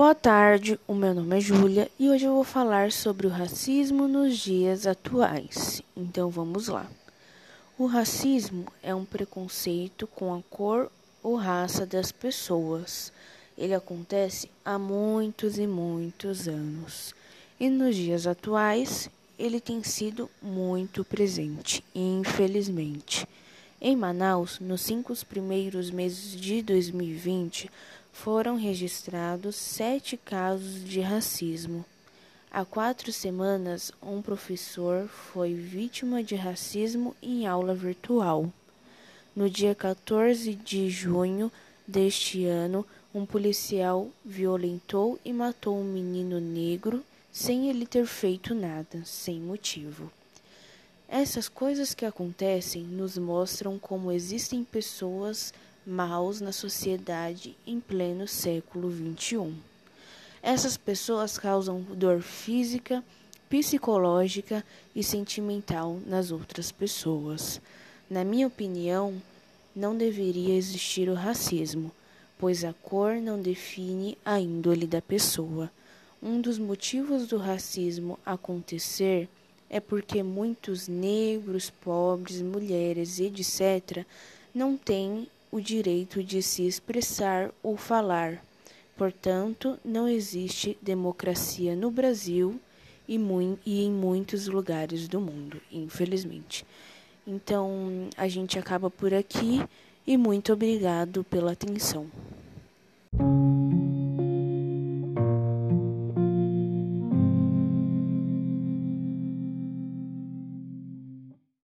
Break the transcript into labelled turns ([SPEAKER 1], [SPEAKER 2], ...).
[SPEAKER 1] Boa tarde, o meu nome é Júlia e hoje eu vou falar sobre o racismo nos dias atuais. Então vamos lá. O racismo é um preconceito com a cor ou raça das pessoas. Ele acontece há muitos e muitos anos. E nos dias atuais, ele tem sido muito presente, infelizmente. Em Manaus, nos cinco primeiros meses de 2020, foram registrados sete casos de racismo. Há quatro semanas, um professor foi vítima de racismo em aula virtual. No dia 14 de junho deste ano, um policial violentou e matou um menino negro sem ele ter feito nada, sem motivo. Essas coisas que acontecem nos mostram como existem pessoas maus na sociedade em pleno século XXI. Essas pessoas causam dor física, psicológica e sentimental nas outras pessoas. Na minha opinião, não deveria existir o racismo, pois a cor não define a índole da pessoa. Um dos motivos do racismo acontecer é porque muitos negros, pobres, mulheres, etc., não têm o direito de se expressar ou falar. Portanto, não existe democracia no Brasil e, e em muitos lugares do mundo, infelizmente. Então, a gente acaba por aqui e muito obrigado pela atenção.